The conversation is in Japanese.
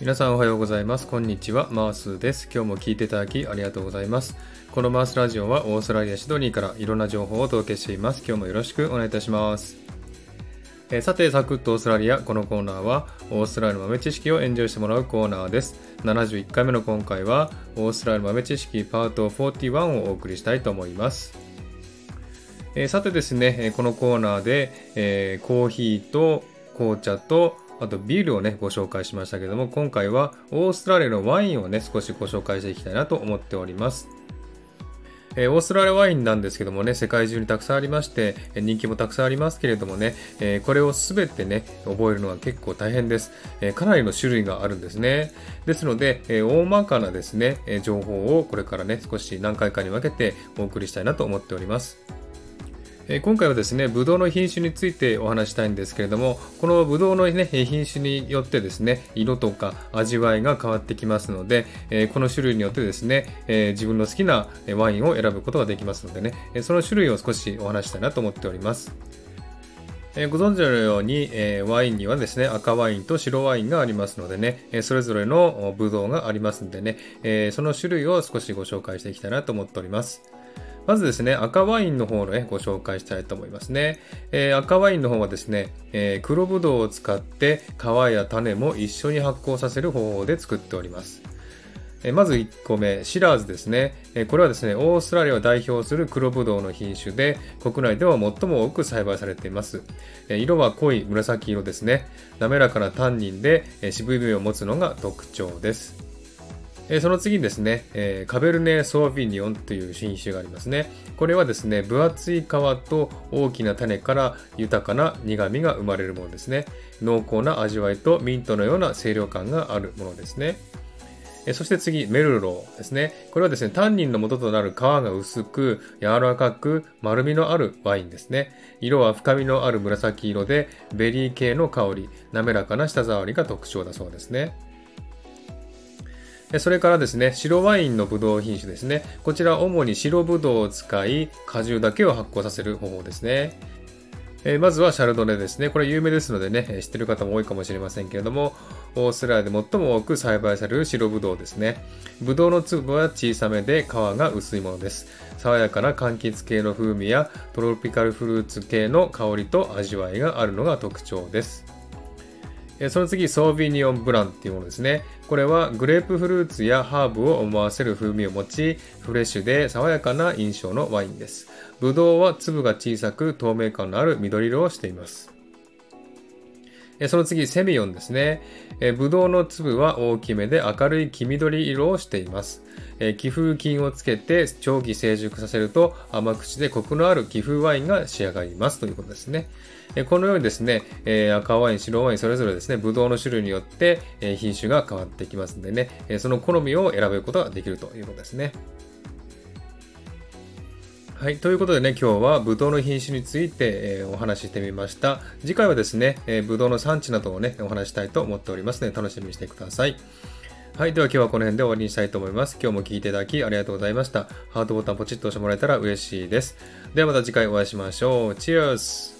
皆さんおはようございます。こんにちは。マースです。今日も聞いていただきありがとうございます。このマースラジオはオーストラリア・シドニーからいろんな情報をお届けしています。今日もよろしくお願いいたします。えさて、サクッとオーストラリア。このコーナーはオーストラリアの豆知識をエンジョイしてもらうコーナーです。71回目の今回はオーストラリアの豆知識パート41をお送りしたいと思います。えさてですね、このコーナーで、えー、コーヒーと紅茶とあとビールをね、ご紹介しましたけども、今回はオーストラリアのワインをね、少しご紹介していきたいなと思っております。えー、オーストラリアワインなんですけどもね、世界中にたくさんありまして、人気もたくさんありますけれどもね、えー、これをすべてね、覚えるのは結構大変です、えー、かなりの種類があるんですね。ですので、え大まかなですね、情報をこれからね、少し何回かに分けてお送りしたいなと思っております。え今回はですね、ブドウの品種についてお話したいんですけれども、このブドウの、ね、品種によってですね、色とか味わいが変わってきますので、えこの種類によってですね、え自分の好きなワインを選ぶことができますのでね、その種類を少しお話したいなと思っております。えご存知のように、えワインにはですね、赤ワインと白ワインがありますのでね、えそれぞれのブドウがありますのでね、えその種類を少しご紹介していきたいなと思っております。まずですね、赤ワインの方のね、ご紹介したいと思いますね。えー、赤ワインの方はですね、えー、黒ぶどうを使って皮や種も一緒に発酵させる方法で作っております。えまず1個目、シラーズですね。えこれはですね、オーストラリアを代表する黒ぶどうの品種で、国内では最も多く栽培されています。え色は濃い紫色ですね。滑らかなタンニンで、え渋みを持つのが特徴です。えその次にですね、えカベルネ・ソーヴィニオンという品種がありますね。これはですね、分厚い皮と大きな種から豊かな苦味が生まれるものですね。濃厚な味わいとミントのような清涼感があるものですね。えそして次、メルローですね。これはですね、タンニンの元となる皮が薄く、柔らかく、丸みのあるワインですね。色は深みのある紫色で、ベリー系の香り、滑らかな舌触りが特徴だそうですね。それからですね、白ワインのブドウ品種ですね。こちら主に白ブドウを使い、果汁だけを発酵させる方法ですね。え、まずはシャルドネですね。これ有名ですのでね、知ってる方も多いかもしれませんけれども、オーストラリアで最も多く栽培される白ブドウですね。ブドウの粒は小さめで皮が薄いものです。爽やかな柑橘系の風味やトロピカルフルーツ系の香りと味わいがあるのが特徴です。その次、ソービニオンブランっていうものですね。これはグレープフルーツやハーブを思わせる風味を持ち、フレッシュで爽やかな印象のワインです。ブドウは粒が小さく透明感のある緑色をしています。その次、セミオンですね。ブドウの粒は大きめで明るい黄緑色をしています。気風菌をつけて長期成熟させると甘口でコクのある気風ワインが仕上がりますということですね。このようにですね、赤ワイン、白ワイン、それぞれですね、ブドウの種類によって品種が変わってきますんでね、その好みを選べることができるということですね。はい。ということでね、今日はブドウの品種について、えー、お話ししてみました。次回はですね、えー、ブドウの産地などをね、お話したいと思っておりますので、楽しみにしてください。はい。では今日はこの辺で終わりにしたいと思います。今日も聴いていただきありがとうございました。ハートボタンポチッと押してもらえたら嬉しいです。ではまた次回お会いしましょう。チェアス